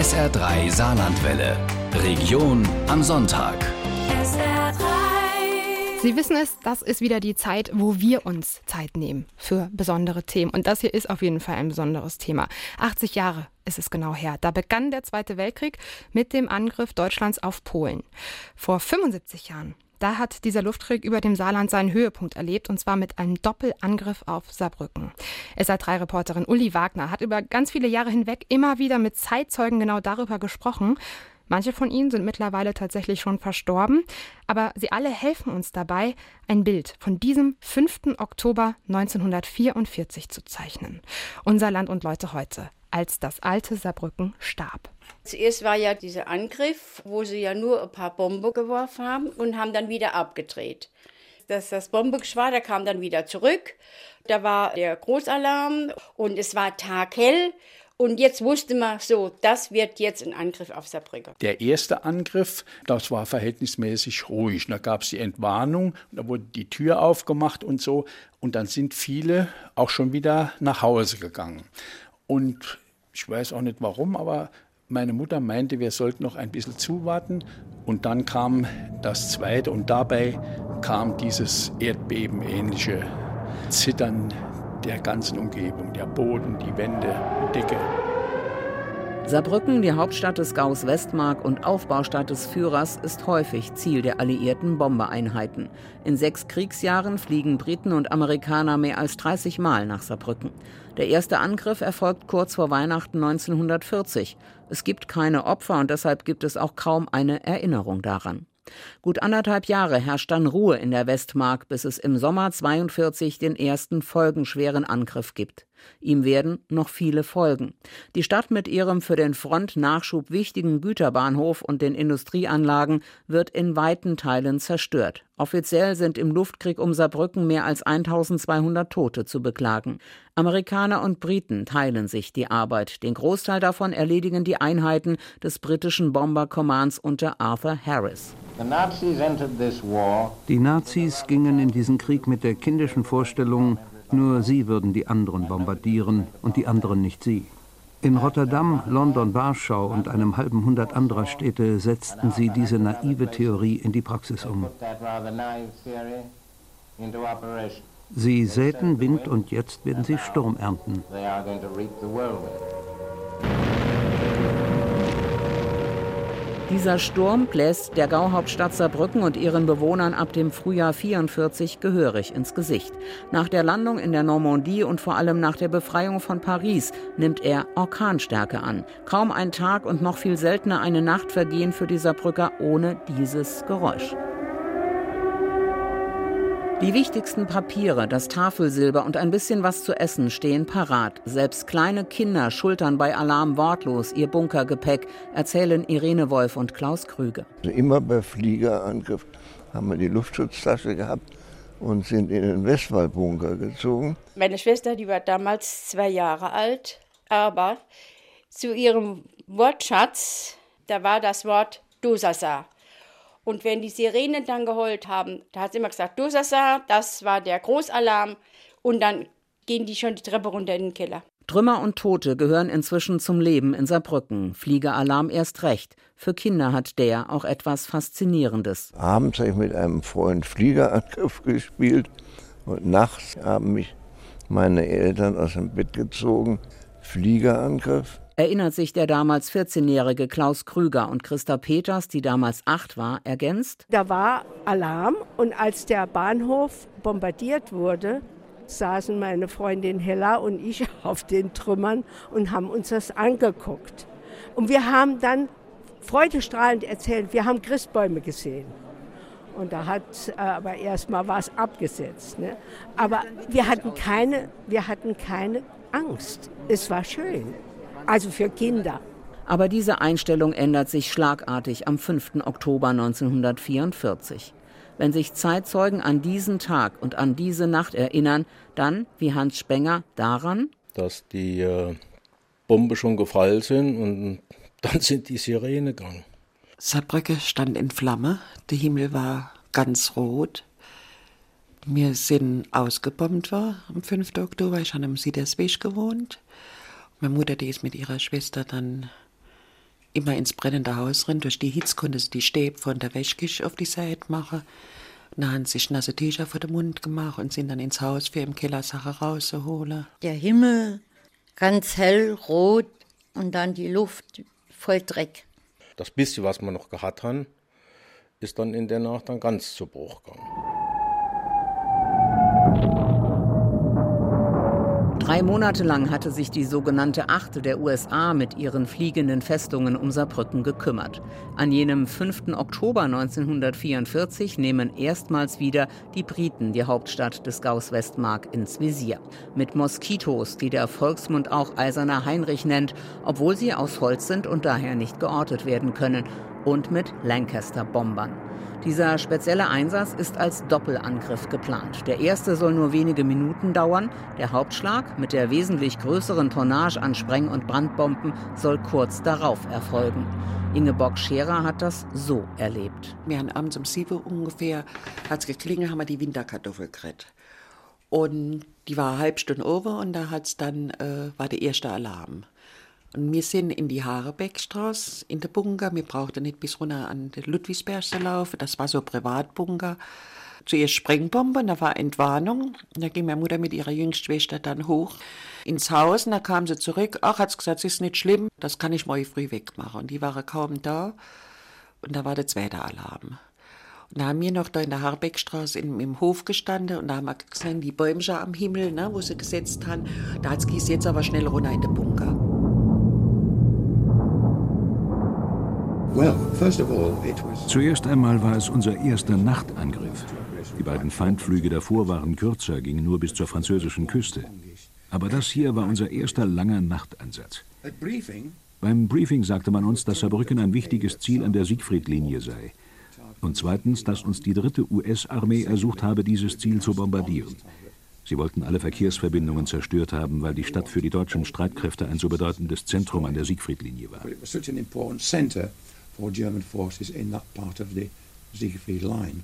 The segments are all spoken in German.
SR3 Saarlandwelle. Region am Sonntag. Sie wissen es, das ist wieder die Zeit, wo wir uns Zeit nehmen für besondere Themen. Und das hier ist auf jeden Fall ein besonderes Thema. 80 Jahre ist es genau her. Da begann der Zweite Weltkrieg mit dem Angriff Deutschlands auf Polen. Vor 75 Jahren da hat dieser Luftkrieg über dem Saarland seinen Höhepunkt erlebt, und zwar mit einem Doppelangriff auf Saarbrücken. SR3-Reporterin Uli Wagner hat über ganz viele Jahre hinweg immer wieder mit Zeitzeugen genau darüber gesprochen. Manche von ihnen sind mittlerweile tatsächlich schon verstorben, aber sie alle helfen uns dabei, ein Bild von diesem 5. Oktober 1944 zu zeichnen. Unser Land und Leute heute, als das alte Saarbrücken starb. Zuerst war ja dieser Angriff, wo sie ja nur ein paar Bomben geworfen haben und haben dann wieder abgedreht. Das, das Bombengeschwader kam dann wieder zurück. Da war der Großalarm und es war taghell. Und jetzt wusste man so, das wird jetzt ein Angriff auf Saarbrücken. Der erste Angriff, das war verhältnismäßig ruhig. Da gab es die Entwarnung, da wurde die Tür aufgemacht und so. Und dann sind viele auch schon wieder nach Hause gegangen. Und ich weiß auch nicht warum, aber meine Mutter meinte, wir sollten noch ein bisschen zuwarten. Und dann kam das zweite und dabei kam dieses erdbebenähnliche Zittern der ganzen Umgebung, der Boden, die Wände, die Decke. Saarbrücken, die Hauptstadt des Gaus Westmark und Aufbaustadt des Führers, ist häufig Ziel der alliierten Bombereinheiten. In sechs Kriegsjahren fliegen Briten und Amerikaner mehr als 30 Mal nach Saarbrücken. Der erste Angriff erfolgt kurz vor Weihnachten 1940. Es gibt keine Opfer und deshalb gibt es auch kaum eine Erinnerung daran. Gut anderthalb Jahre herrscht dann Ruhe in der Westmark, bis es im Sommer 42 den ersten folgenschweren Angriff gibt. Ihm werden noch viele folgen. Die Stadt mit ihrem für den Frontnachschub wichtigen Güterbahnhof und den Industrieanlagen wird in weiten Teilen zerstört. Offiziell sind im Luftkrieg um Saarbrücken mehr als 1200 Tote zu beklagen. Amerikaner und Briten teilen sich die Arbeit. Den Großteil davon erledigen die Einheiten des britischen Bomber Commands unter Arthur Harris. Die Nazis gingen in diesen Krieg mit der kindischen Vorstellung, nur sie würden die anderen bombardieren und die anderen nicht sie. In Rotterdam, London, Warschau und einem halben Hundert anderer Städte setzten sie diese naive Theorie in die Praxis um. Sie säten Wind und jetzt werden sie Sturm ernten. Dieser Sturm bläst der Gauhauptstadt Saarbrücken und ihren Bewohnern ab dem Frühjahr 44 gehörig ins Gesicht. Nach der Landung in der Normandie und vor allem nach der Befreiung von Paris nimmt er Orkanstärke an. Kaum ein Tag und noch viel seltener eine Nacht vergehen für die Saarbrücker ohne dieses Geräusch. Die wichtigsten Papiere, das Tafelsilber und ein bisschen was zu essen stehen parat. Selbst kleine Kinder schultern bei Alarm wortlos ihr Bunkergepäck, erzählen Irene Wolf und Klaus Krüger. Also immer bei Fliegerangriff haben wir die Luftschutztasche gehabt und sind in den Westwallbunker gezogen. Meine Schwester, die war damals zwei Jahre alt, aber zu ihrem Wortschatz, da war das Wort Dosasa. Und wenn die Sirenen dann geheult haben, da hat sie immer gesagt, Dosasa, das war der Großalarm. Und dann gehen die schon die Treppe runter in den Keller. Trümmer und Tote gehören inzwischen zum Leben in Saarbrücken. Fliegeralarm erst recht. Für Kinder hat der auch etwas Faszinierendes. Abends habe ich mit einem Freund Fliegerangriff gespielt und nachts haben mich meine Eltern aus dem Bett gezogen. Fliegerangriff erinnert sich der damals 14-jährige Klaus Krüger und Christa Peters, die damals acht war, ergänzt. Da war Alarm und als der Bahnhof bombardiert wurde, saßen meine Freundin Hella und ich auf den Trümmern und haben uns das angeguckt. Und wir haben dann freudestrahlend erzählt, wir haben Christbäume gesehen. Und da hat äh, aber erstmal was abgesetzt. Ne? Aber wir hatten, keine, wir hatten keine Angst. Es war schön also für Kinder. Aber diese Einstellung ändert sich schlagartig am 5. Oktober 1944. Wenn sich Zeitzeugen an diesen Tag und an diese Nacht erinnern, dann, wie Hans Spenger, daran, dass die äh, Bombe schon gefallen sind und dann sind die Sirene gegangen. Saarbrücke stand in Flamme, der Himmel war ganz rot. Wir sind ausgebombt war am 5. Oktober, ich habe am Südersweg gewohnt. Meine Mutter, die ist mit ihrer Schwester dann, immer ins brennende Haus rein. Durch die Hitze konnte sie die Stäbe von der Wäschküche auf die Seite machen. Dann haben sie sich nasse Tücher vor den Mund gemacht und sind dann ins Haus für im Keller Sachen rauszuholen. Der Himmel ganz hell, rot und dann die Luft voll Dreck. Das bisschen, was wir noch gehabt haben, ist dann in der Nacht dann ganz zu Bruch gegangen. Drei Monate lang hatte sich die sogenannte Achte der USA mit ihren fliegenden Festungen um Saarbrücken gekümmert. An jenem 5. Oktober 1944 nehmen erstmals wieder die Briten die Hauptstadt des Gaus Westmark ins Visier. Mit Moskitos, die der Volksmund auch Eiserner Heinrich nennt, obwohl sie aus Holz sind und daher nicht geortet werden können. Und mit Lancaster-Bombern. Dieser spezielle Einsatz ist als Doppelangriff geplant. Der erste soll nur wenige Minuten dauern. Der Hauptschlag mit der wesentlich größeren Tonnage an Spreng- und Brandbomben soll kurz darauf erfolgen. Ingeborg Scherer hat das so erlebt. Wir haben abends um sieben ungefähr, hat es geklingelt, haben wir die Winterkartoffel gekriegt. Und die war eine halbe Stunde over und da hat's dann, äh, war der erste Alarm. Und wir sind in die Harebeckstraße, in der Bunker. Wir brauchten nicht bis runter an den Ludwigsberg zu laufen. Das war so ein Privatbunker. Zuerst Sprengbombe, da war Entwarnung. Da ging meine Mutter mit ihrer jüngsten Schwester dann hoch ins Haus. Und da kam sie zurück. Ach, hat sie gesagt, es ist nicht schlimm, das kann ich morgen früh wegmachen. Und die waren kaum da. Und da war der zweite Alarm. Und da haben wir noch da in der Harbeckstraße im, im Hof gestanden und da haben wir gesehen, die Bäume am Himmel, ne, wo sie gesetzt haben. Da hat es jetzt aber schnell runter in den Bunker. Zuerst einmal war es unser erster Nachtangriff. Die beiden Feindflüge davor waren kürzer, gingen nur bis zur französischen Küste. Aber das hier war unser erster langer Nachteinsatz. Beim Briefing sagte man uns, dass Saarbrücken ein wichtiges Ziel an der Siegfriedlinie sei. Und zweitens, dass uns die dritte US-Armee ersucht habe, dieses Ziel zu bombardieren. Sie wollten alle Verkehrsverbindungen zerstört haben, weil die Stadt für die deutschen Streitkräfte ein so bedeutendes Zentrum an der Siegfriedlinie war.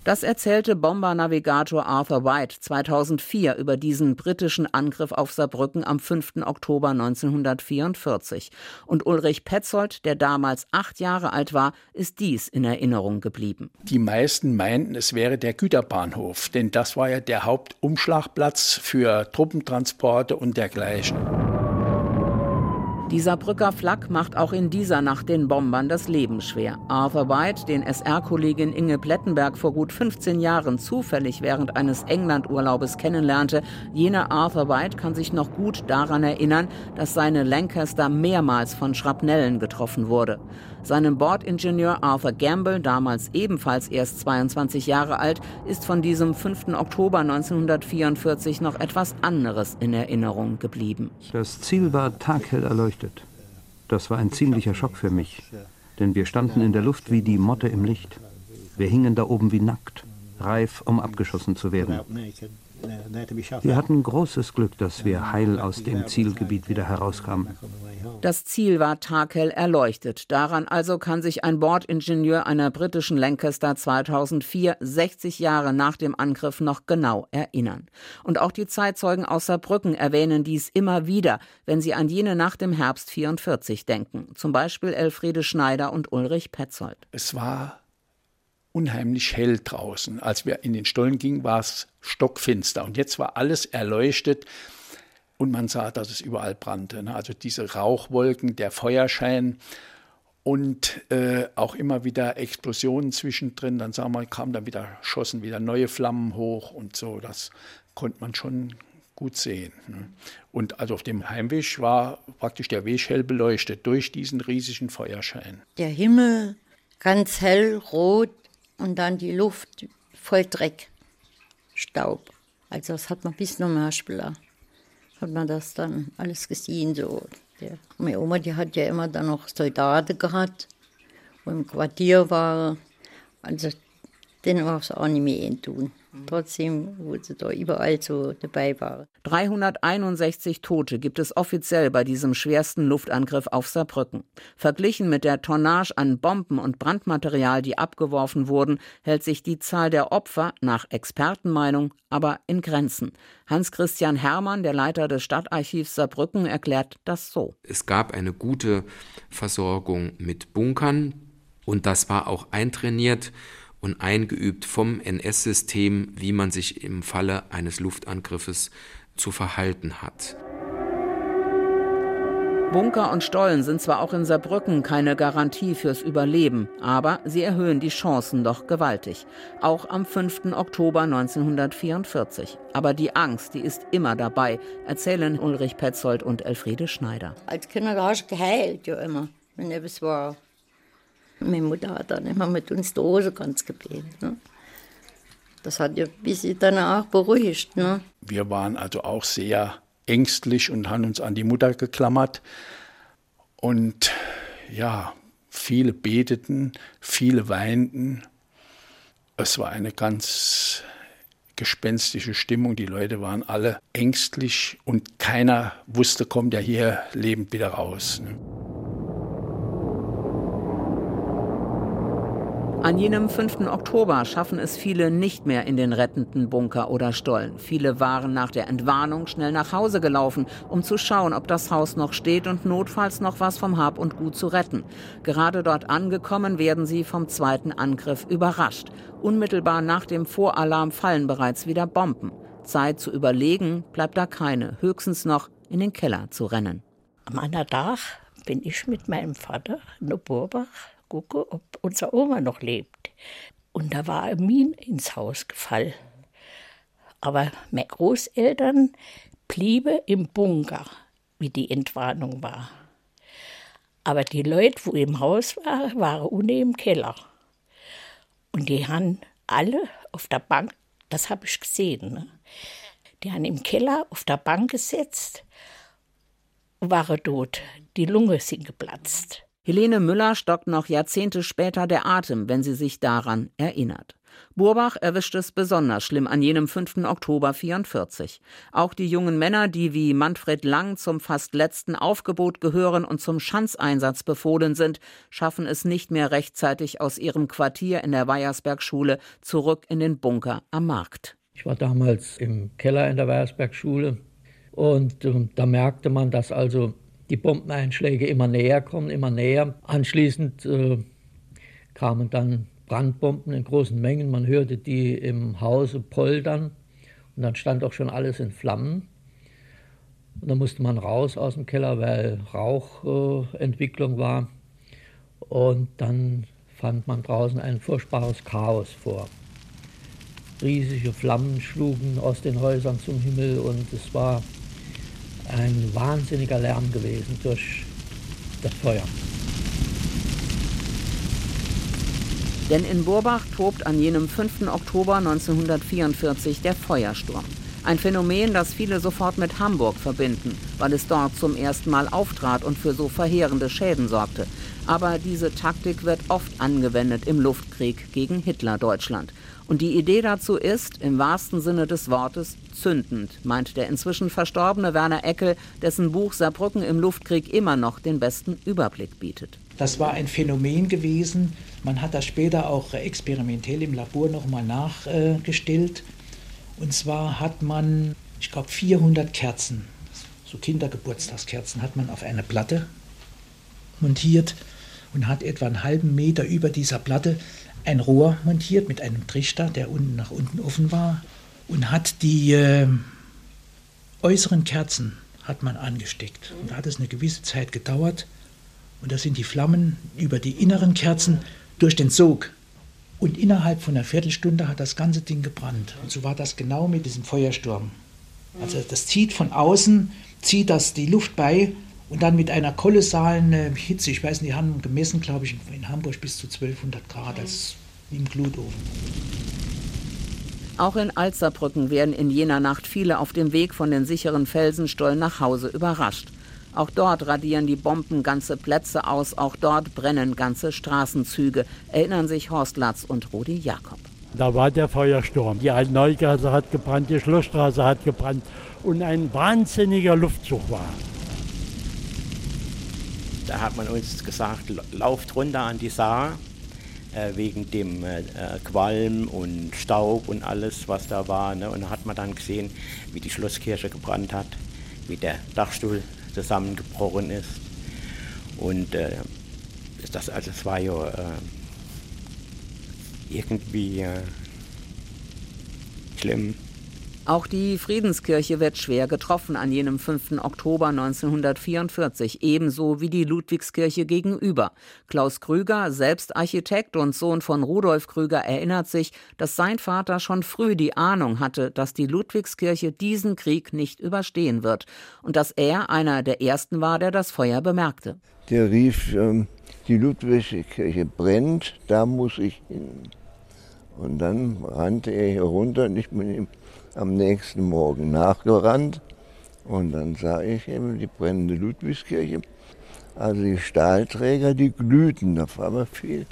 Das erzählte Bombernavigator Arthur White 2004 über diesen britischen Angriff auf Saarbrücken am 5. Oktober 1944. Und Ulrich Petzold, der damals acht Jahre alt war, ist dies in Erinnerung geblieben. Die meisten meinten, es wäre der Güterbahnhof, denn das war ja der Hauptumschlagplatz für Truppentransporte und dergleichen. Dieser Brücker Flak macht auch in dieser Nacht den Bombern das Leben schwer. Arthur White, den SR-Kollegin Inge Plettenberg vor gut 15 Jahren zufällig während eines England-Urlaubes kennenlernte, jener Arthur White kann sich noch gut daran erinnern, dass seine Lancaster mehrmals von Schrapnellen getroffen wurde. Seinem Bordingenieur Arthur Gamble, damals ebenfalls erst 22 Jahre alt, ist von diesem 5. Oktober 1944 noch etwas anderes in Erinnerung geblieben. Das Ziel war taghell erleuchtet. Das war ein ziemlicher Schock für mich, denn wir standen in der Luft wie die Motte im Licht. Wir hingen da oben wie nackt, reif, um abgeschossen zu werden. Wir hatten großes Glück, dass wir heil aus dem Zielgebiet wieder herauskamen. Das Ziel war taghell erleuchtet. Daran also kann sich ein Bordingenieur einer britischen Lancaster 2004, 60 Jahre nach dem Angriff, noch genau erinnern. Und auch die Zeitzeugen aus Saarbrücken erwähnen dies immer wieder, wenn sie an jene Nacht im Herbst 44 denken. Zum Beispiel Elfriede Schneider und Ulrich Petzold. Es war unheimlich hell draußen. Als wir in den Stollen gingen, war es stockfinster. Und jetzt war alles erleuchtet und man sah, dass es überall brannte. Ne? Also diese Rauchwolken, der Feuerschein und äh, auch immer wieder Explosionen zwischendrin. Dann sah man, kamen dann wieder, schossen wieder neue Flammen hoch und so. Das konnte man schon gut sehen. Ne? Und also auf dem Heimweg war praktisch der Weg hell beleuchtet durch diesen riesigen Feuerschein. Der Himmel ganz hell rot und dann die Luft voll Dreck, Staub. Also das hat man bis zum Marschbler, hat man das dann alles gesehen. So. Der, meine Oma, die hat ja immer dann noch Soldaten gehabt, wo im Quartier war. Also den auch auch nicht mehr tun. Trotzdem, wo sie da überall so dabei waren. 361 Tote gibt es offiziell bei diesem schwersten Luftangriff auf Saarbrücken. Verglichen mit der Tonnage an Bomben und Brandmaterial, die abgeworfen wurden, hält sich die Zahl der Opfer nach Expertenmeinung aber in Grenzen. Hans-Christian Hermann, der Leiter des Stadtarchivs Saarbrücken, erklärt das so. Es gab eine gute Versorgung mit Bunkern und das war auch eintrainiert und eingeübt vom NS-System, wie man sich im Falle eines Luftangriffes zu verhalten hat. Bunker und Stollen sind zwar auch in Saarbrücken keine Garantie fürs Überleben, aber sie erhöhen die Chancen doch gewaltig. Auch am 5. Oktober 1944. Aber die Angst, die ist immer dabei, erzählen Ulrich Petzold und Elfriede Schneider. Als Kinder hast du geheilt, ja immer, wenn etwas war. Meine Mutter hat dann immer mit uns die Hose ganz gebetet. Ne? Das hat ja bis sie dann auch beruhigt. Ne? Wir waren also auch sehr ängstlich und haben uns an die Mutter geklammert. Und ja, viele beteten, viele weinten. Es war eine ganz gespenstische Stimmung. Die Leute waren alle ängstlich und keiner wusste, kommt ja hier lebend wieder raus. Ne? An jenem 5. Oktober schaffen es viele nicht mehr in den rettenden Bunker oder Stollen. Viele waren nach der Entwarnung schnell nach Hause gelaufen, um zu schauen, ob das Haus noch steht und notfalls noch was vom Hab und Gut zu retten. Gerade dort angekommen werden sie vom zweiten Angriff überrascht. Unmittelbar nach dem Voralarm fallen bereits wieder Bomben. Zeit zu überlegen bleibt da keine, höchstens noch in den Keller zu rennen. Am anderen Tag bin ich mit meinem Vater in der Burbach gucke, ob unsere Oma noch lebt. Und da war ein Min ins Haus gefallen. Aber meine Großeltern blieben im Bunker, wie die Entwarnung war. Aber die Leute, wo im Haus waren, waren unten im Keller. Und die haben alle auf der Bank, das habe ich gesehen, ne? die haben im Keller auf der Bank gesetzt waren tot. Die Lunge sind geplatzt. Helene Müller stockt noch Jahrzehnte später der Atem, wenn sie sich daran erinnert. Burbach erwischt es besonders schlimm an jenem 5. Oktober 44. Auch die jungen Männer, die wie Manfred Lang zum fast letzten Aufgebot gehören und zum Schanzeinsatz befohlen sind, schaffen es nicht mehr rechtzeitig aus ihrem Quartier in der Weiersbergschule zurück in den Bunker am Markt. Ich war damals im Keller in der Weiersbergschule und äh, da merkte man, dass also die Bombeneinschläge immer näher kommen, immer näher. Anschließend äh, kamen dann Brandbomben in großen Mengen. Man hörte die im Hause poltern und dann stand auch schon alles in Flammen. Und dann musste man raus aus dem Keller, weil Rauchentwicklung äh, war. Und dann fand man draußen ein furchtbares Chaos vor. Riesige Flammen schlugen aus den Häusern zum Himmel und es war ein wahnsinniger Lärm gewesen durch das Feuer. Denn in Burbach tobt an jenem 5. Oktober 1944 der Feuersturm. Ein Phänomen, das viele sofort mit Hamburg verbinden, weil es dort zum ersten Mal auftrat und für so verheerende Schäden sorgte. Aber diese Taktik wird oft angewendet im Luftkrieg gegen Hitler-Deutschland. Und die Idee dazu ist, im wahrsten Sinne des Wortes, zündend, meint der inzwischen verstorbene Werner Eckel, dessen Buch Saarbrücken im Luftkrieg immer noch den besten Überblick bietet. Das war ein Phänomen gewesen. Man hat das später auch experimentell im Labor nochmal nachgestellt. Und zwar hat man, ich glaube, 400 Kerzen, so Kindergeburtstagskerzen, hat man auf eine Platte montiert und hat etwa einen halben Meter über dieser Platte ein Rohr montiert mit einem Trichter, der unten nach unten offen war und hat die äh, äußeren Kerzen hat man angesteckt. Und da hat es eine gewisse Zeit gedauert und da sind die Flammen über die inneren Kerzen durch den Sog. Und innerhalb von einer Viertelstunde hat das ganze Ding gebrannt. Und so war das genau mit diesem Feuersturm. Also das zieht von außen, zieht das die Luft bei und dann mit einer kolossalen äh, Hitze, ich weiß nicht, die haben gemessen, glaube ich, in Hamburg bis zu 1200 Grad, als im Glutofen. Auch in Alzerbrücken werden in jener Nacht viele auf dem Weg von den sicheren Felsenstollen nach Hause überrascht. Auch dort radieren die Bomben ganze Plätze aus, auch dort brennen ganze Straßenzüge, erinnern sich Horst Latz und Rudi Jakob. Da war der Feuersturm. Die Altneugasse hat gebrannt, die Schlossstraße hat gebrannt und ein wahnsinniger Luftzug war. Da hat man uns gesagt, lauft runter an die Saar äh, wegen dem äh, Qualm und Staub und alles, was da war. Ne? Und da hat man dann gesehen, wie die Schlosskirche gebrannt hat, wie der Dachstuhl zusammengebrochen ist. Und äh, das, also es war ja äh, irgendwie äh, schlimm. Auch die Friedenskirche wird schwer getroffen an jenem 5. Oktober 1944, ebenso wie die Ludwigskirche gegenüber. Klaus Krüger, selbst Architekt und Sohn von Rudolf Krüger, erinnert sich, dass sein Vater schon früh die Ahnung hatte, dass die Ludwigskirche diesen Krieg nicht überstehen wird und dass er einer der ersten war, der das Feuer bemerkte. Der rief, ähm, die Ludwigskirche brennt, da muss ich hin. Und dann rannte er hier runter ich bin ihm am nächsten Morgen nachgerannt. Und dann sah ich eben die brennende Ludwigskirche. Also die Stahlträger, die glühten, da war aber viel.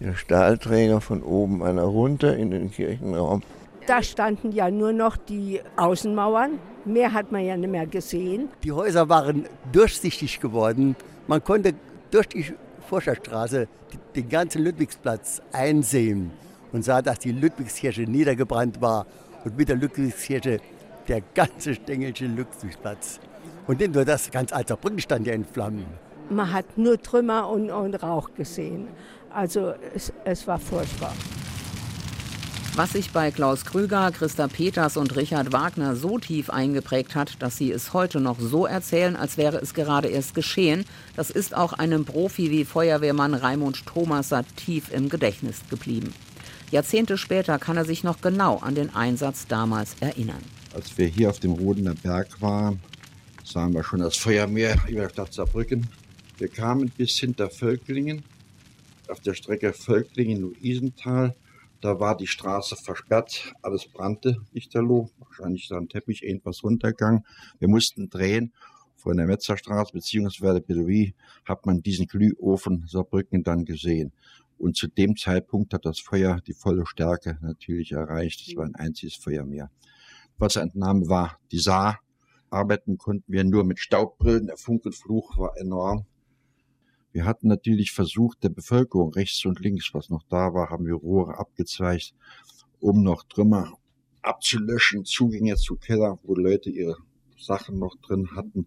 Die Stahlträger von oben einer runter in den Kirchenraum. Da standen ja nur noch die Außenmauern. Mehr hat man ja nicht mehr gesehen. Die Häuser waren durchsichtig geworden. Man konnte durch die Forscherstraße den ganzen Ludwigsplatz einsehen und sah, dass die Ludwigskirche niedergebrannt war und mit der Ludwigskirche der ganze Stengelsche Ludwigsplatz. Und nicht nur das, ganz Alzerbrücken stand ja in Flammen. Man hat nur Trümmer und, und Rauch gesehen. Also es, es war furchtbar. Was sich bei Klaus Krüger, Christa Peters und Richard Wagner so tief eingeprägt hat, dass sie es heute noch so erzählen, als wäre es gerade erst geschehen, das ist auch einem Profi wie Feuerwehrmann Raimund Thomaser tief im Gedächtnis geblieben. Jahrzehnte später kann er sich noch genau an den Einsatz damals erinnern. Als wir hier auf dem Rodener Berg waren, sahen wir schon das Feuermeer über der Stadt Saarbrücken. Wir kamen bis hinter Völklingen, auf der Strecke Völklingen-Luisenthal. Da war die Straße versperrt, alles brannte lichterloh, wahrscheinlich da ein Teppich, irgendwas runtergegangen. Wir mussten drehen von der Metzerstraße bzw. Bedowie hat man diesen Glühofen Saarbrücken dann gesehen. Und zu dem Zeitpunkt hat das Feuer die volle Stärke natürlich erreicht. Es war ein einziges Feuer mehr. Wasserentnahme war die Saar. Arbeiten konnten wir nur mit Staubbrillen. Der Funkelfluch war enorm. Wir hatten natürlich versucht, der Bevölkerung rechts und links, was noch da war, haben wir Rohre abgezweigt, um noch Trümmer abzulöschen, Zugänge zu Keller, wo Leute ihre Sachen noch drin hatten,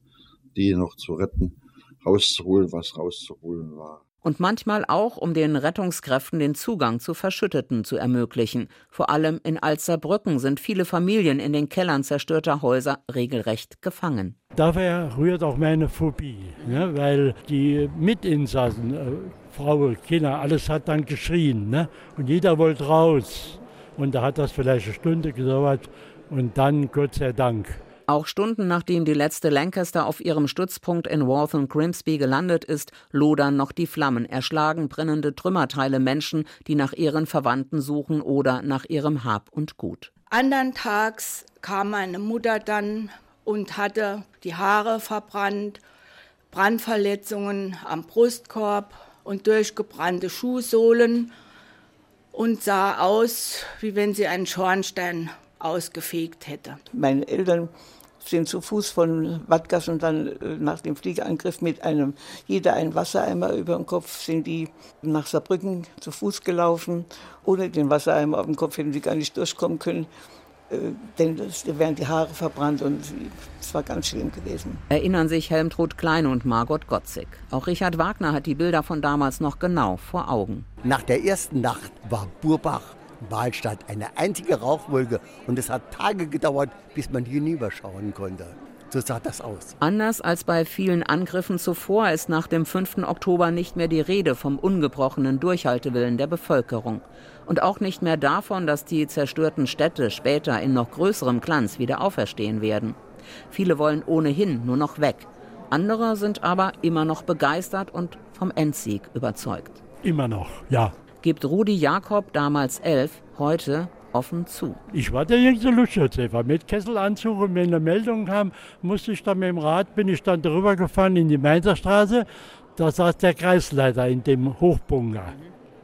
die noch zu retten, rauszuholen, was rauszuholen war und manchmal auch, um den Rettungskräften den Zugang zu Verschütteten zu ermöglichen. Vor allem in Alzerbrücken sind viele Familien in den Kellern zerstörter Häuser regelrecht gefangen. Daher rührt auch meine Phobie, ne? weil die Mitinsassen, äh, Frauen, Kinder, alles hat dann geschrien ne? und jeder wollte raus. Und da hat das vielleicht eine Stunde gedauert und dann, Gott sei Dank, auch Stunden nachdem die letzte Lancaster auf ihrem Stützpunkt in Waltham Grimsby gelandet ist, lodern noch die Flammen, erschlagen brennende Trümmerteile Menschen, die nach ihren Verwandten suchen oder nach ihrem Hab und Gut. Andern Tags kam meine Mutter dann und hatte die Haare verbrannt, Brandverletzungen am Brustkorb und durchgebrannte Schuhsohlen und sah aus, wie wenn sie einen Schornstein ausgefegt hätte. Meine Eltern sind zu Fuß von Wattgas und dann äh, nach dem Fliegerangriff mit einem, jeder einen Wassereimer über dem Kopf, sind die nach Saarbrücken zu Fuß gelaufen. Ohne den Wassereimer auf dem Kopf hätten sie gar nicht durchkommen können. Äh, denn es wären die Haare verbrannt und es war ganz schlimm gewesen. Erinnern sich Helmtrud Klein und Margot Gotzig. Auch Richard Wagner hat die Bilder von damals noch genau vor Augen. Nach der ersten Nacht war Burbach Wahlstadt eine einzige Rauchwolke und es hat Tage gedauert, bis man hinüberschauen konnte. So sah das aus. Anders als bei vielen Angriffen zuvor ist nach dem 5. Oktober nicht mehr die Rede vom ungebrochenen Durchhaltewillen der Bevölkerung. Und auch nicht mehr davon, dass die zerstörten Städte später in noch größerem Glanz wieder auferstehen werden. Viele wollen ohnehin nur noch weg. Andere sind aber immer noch begeistert und vom Endsieg überzeugt. Immer noch, ja gibt Rudi Jakob, damals elf, heute offen zu. Ich war der jüngste Luftschutzhelfer mit Kesselanzug und wenn eine Meldung kam, musste ich dann mit dem Rad, bin ich dann drüber gefahren in die Mainzer Straße. Da saß der Kreisleiter in dem Hochbunker.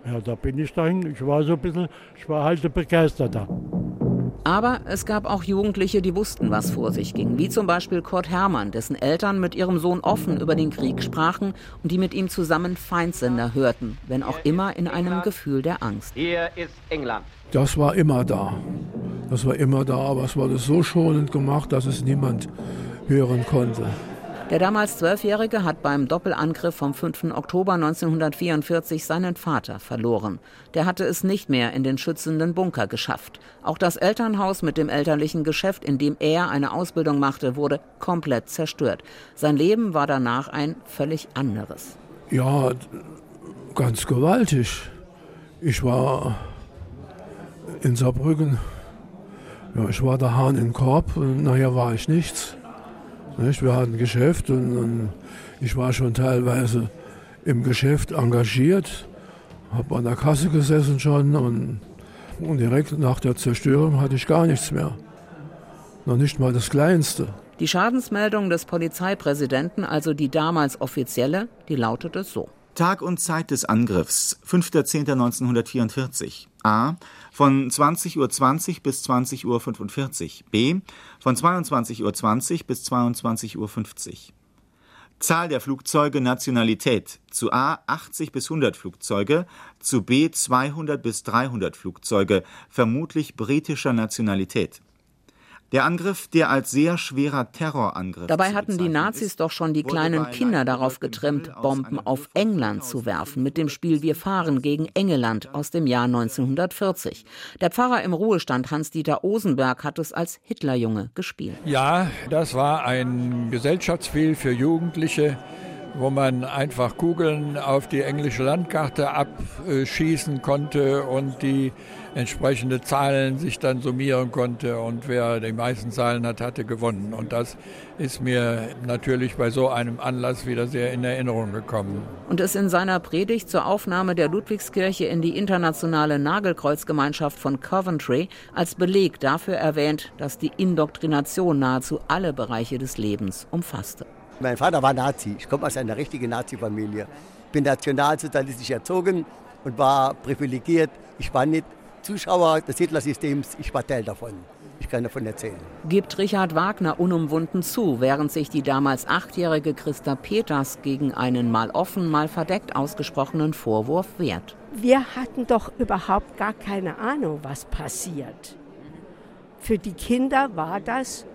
Ja, da bin ich dahin. Ich war so ein bisschen, ich war halt ein Begeisterter. Aber es gab auch Jugendliche, die wussten, was vor sich ging, wie zum Beispiel Kurt Hermann, dessen Eltern mit ihrem Sohn offen über den Krieg sprachen und die mit ihm zusammen Feindsender hörten, wenn auch immer in einem Gefühl der Angst. Hier ist England. Das war immer da. Das war immer da, aber es wurde so schonend gemacht, dass es niemand hören konnte. Der damals Zwölfjährige hat beim Doppelangriff vom 5. Oktober 1944 seinen Vater verloren. Der hatte es nicht mehr in den schützenden Bunker geschafft. Auch das Elternhaus mit dem elterlichen Geschäft, in dem er eine Ausbildung machte, wurde komplett zerstört. Sein Leben war danach ein völlig anderes. Ja, ganz gewaltig. Ich war in Saarbrücken. Ja, ich war der Hahn im Korb nachher war ich nichts. Nicht? Wir hatten Geschäft und, und, ich war schon teilweise im Geschäft engagiert, habe an der Kasse gesessen schon und, und direkt nach der Zerstörung hatte ich gar nichts mehr. Noch nicht mal das Kleinste. Die Schadensmeldung des Polizeipräsidenten, also die damals offizielle, die lautete so. Tag und Zeit des Angriffs, 5.10.1944. A. Von 20.20 Uhr bis 20.45 Uhr. B. Von 22.20 Uhr bis 22.50 Uhr. Zahl der Flugzeuge Nationalität. Zu A 80 bis 100 Flugzeuge, zu B 200 bis 300 Flugzeuge, vermutlich britischer Nationalität. Der Angriff, der als sehr schwerer Terrorangriff. Dabei hatten die Nazis doch schon die kleinen Kinder darauf getrimmt, Bomben auf England zu werfen, mit dem Spiel Wir fahren gegen England aus dem Jahr 1940. Der Pfarrer im Ruhestand Hans-Dieter Osenberg hat es als Hitlerjunge gespielt. Ja, das war ein Gesellschaftsspiel für Jugendliche wo man einfach Kugeln auf die englische Landkarte abschießen konnte und die entsprechende Zahlen sich dann summieren konnte und wer die meisten Zahlen hat, hatte gewonnen. Und das ist mir natürlich bei so einem Anlass wieder sehr in Erinnerung gekommen. Und es in seiner Predigt zur Aufnahme der Ludwigskirche in die internationale Nagelkreuzgemeinschaft von Coventry als Beleg dafür erwähnt, dass die Indoktrination nahezu alle Bereiche des Lebens umfasste. Mein Vater war Nazi. Ich komme aus einer richtigen Nazi-Familie. Bin nationalsozialistisch erzogen und war privilegiert. Ich war nicht Zuschauer des Hitlersystems, ich war Teil davon. Ich kann davon erzählen. Gibt Richard Wagner unumwunden zu, während sich die damals achtjährige Christa Peters gegen einen mal offen, mal verdeckt ausgesprochenen Vorwurf wehrt. Wir hatten doch überhaupt gar keine Ahnung, was passiert. Für die Kinder war das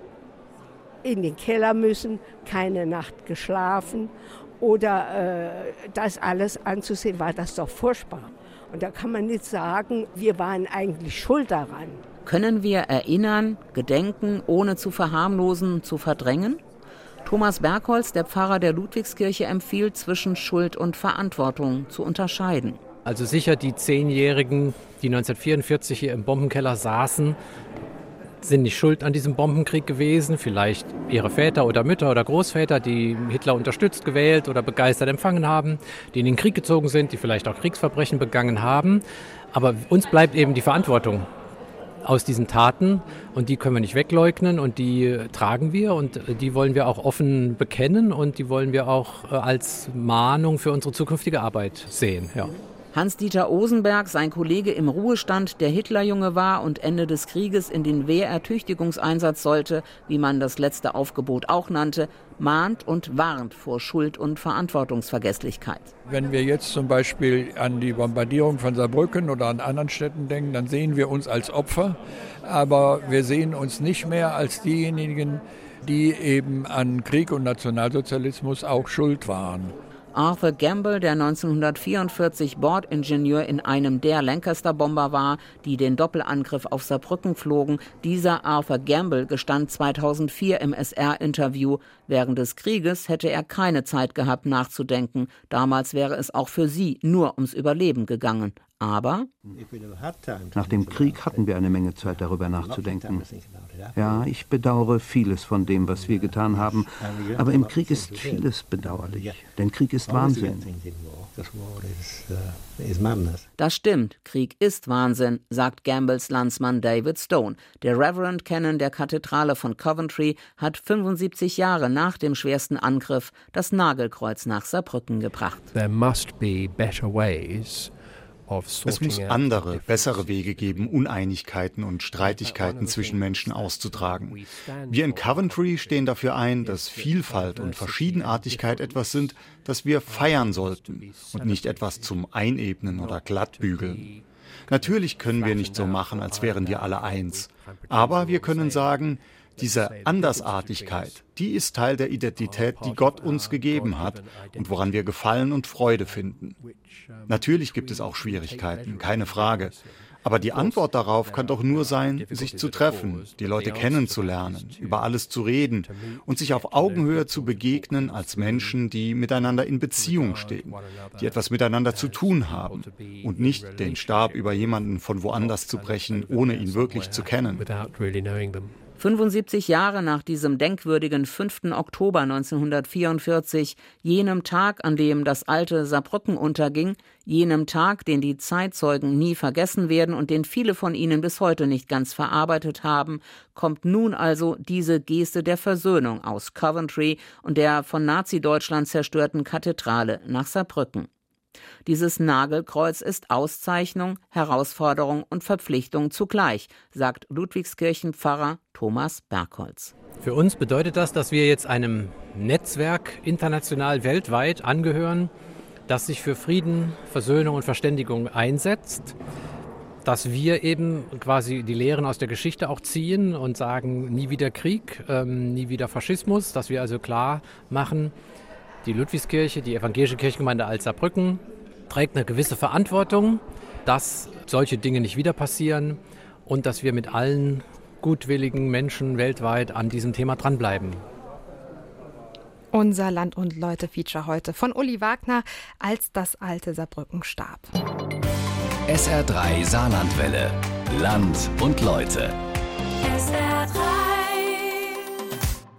in den Keller müssen, keine Nacht geschlafen oder äh, das alles anzusehen, war das doch furchtbar. Und da kann man nicht sagen, wir waren eigentlich schuld daran. Können wir erinnern, gedenken, ohne zu verharmlosen, zu verdrängen? Thomas Bergholz, der Pfarrer der Ludwigskirche, empfiehlt zwischen Schuld und Verantwortung zu unterscheiden. Also sicher die Zehnjährigen, die 1944 hier im Bombenkeller saßen, sind nicht schuld an diesem Bombenkrieg gewesen. Vielleicht ihre Väter oder Mütter oder Großväter, die Hitler unterstützt, gewählt oder begeistert empfangen haben, die in den Krieg gezogen sind, die vielleicht auch Kriegsverbrechen begangen haben. Aber uns bleibt eben die Verantwortung aus diesen Taten und die können wir nicht wegleugnen und die tragen wir und die wollen wir auch offen bekennen und die wollen wir auch äh, als Mahnung für unsere zukünftige Arbeit sehen. Ja. Hans-Dieter Osenberg, sein Kollege im Ruhestand, der Hitlerjunge war und Ende des Krieges in den Wehrertüchtigungseinsatz sollte, wie man das letzte Aufgebot auch nannte, mahnt und warnt vor Schuld und Verantwortungsvergesslichkeit. Wenn wir jetzt zum Beispiel an die Bombardierung von Saarbrücken oder an anderen Städten denken, dann sehen wir uns als Opfer, aber wir sehen uns nicht mehr als diejenigen, die eben an Krieg und Nationalsozialismus auch schuld waren. Arthur Gamble, der 1944 Bordingenieur in einem der Lancaster-Bomber war, die den Doppelangriff auf Saarbrücken flogen. Dieser Arthur Gamble gestand 2004 im SR-Interview, während des Krieges hätte er keine Zeit gehabt nachzudenken. Damals wäre es auch für sie nur ums Überleben gegangen. Aber nach dem Krieg hatten wir eine Menge Zeit darüber nachzudenken. Ja, ich bedauere vieles von dem, was wir getan haben, aber im Krieg ist vieles bedauerlich, denn Krieg ist Wahnsinn. Das stimmt, Krieg ist Wahnsinn, sagt Gambles Landsmann David Stone. Der Reverend Canon der Kathedrale von Coventry hat 75 Jahre nach dem schwersten Angriff das Nagelkreuz nach Saarbrücken gebracht. There must be better ways Es muss andere, bessere Wege geben, Uneinigkeiten und Streitigkeiten zwischen Menschen auszutragen. Wir in Coventry stehen dafür ein, dass Vielfalt und Verschiedenartigkeit etwas sind, das wir feiern sollten und nicht etwas zum Einebnen oder Glattbügeln. Natürlich können wir nicht so machen, als wären wir alle eins. Aber wir können sagen, diese Andersartigkeit, die ist Teil der Identität, die Gott uns gegeben hat und woran wir Gefallen und Freude finden. Natürlich gibt es auch Schwierigkeiten, keine Frage. Aber die Antwort darauf kann doch nur sein, sich zu treffen, die Leute kennenzulernen, über alles zu reden und sich auf Augenhöhe zu begegnen als Menschen, die miteinander in Beziehung stehen, die etwas miteinander zu tun haben und nicht den Stab über jemanden von woanders zu brechen, ohne ihn wirklich zu kennen. 75 Jahre nach diesem denkwürdigen 5. Oktober 1944, jenem Tag, an dem das alte Saarbrücken unterging, jenem Tag, den die Zeitzeugen nie vergessen werden und den viele von ihnen bis heute nicht ganz verarbeitet haben, kommt nun also diese Geste der Versöhnung aus Coventry und der von Nazi-Deutschland zerstörten Kathedrale nach Saarbrücken. Dieses Nagelkreuz ist Auszeichnung, Herausforderung und Verpflichtung zugleich, sagt Ludwigskirchenpfarrer Thomas Bergholz. Für uns bedeutet das, dass wir jetzt einem Netzwerk international weltweit angehören, das sich für Frieden, Versöhnung und Verständigung einsetzt, dass wir eben quasi die Lehren aus der Geschichte auch ziehen und sagen, nie wieder Krieg, ähm, nie wieder Faschismus, dass wir also klar machen, die Ludwigskirche, die evangelische Kirchengemeinde Alzerbrücken, trägt eine gewisse Verantwortung, dass solche Dinge nicht wieder passieren und dass wir mit allen gutwilligen Menschen weltweit an diesem Thema dranbleiben. Unser Land und Leute Feature heute von Uli Wagner, als das alte Saarbrücken starb. SR3 Saarlandwelle. Land und Leute. SR3.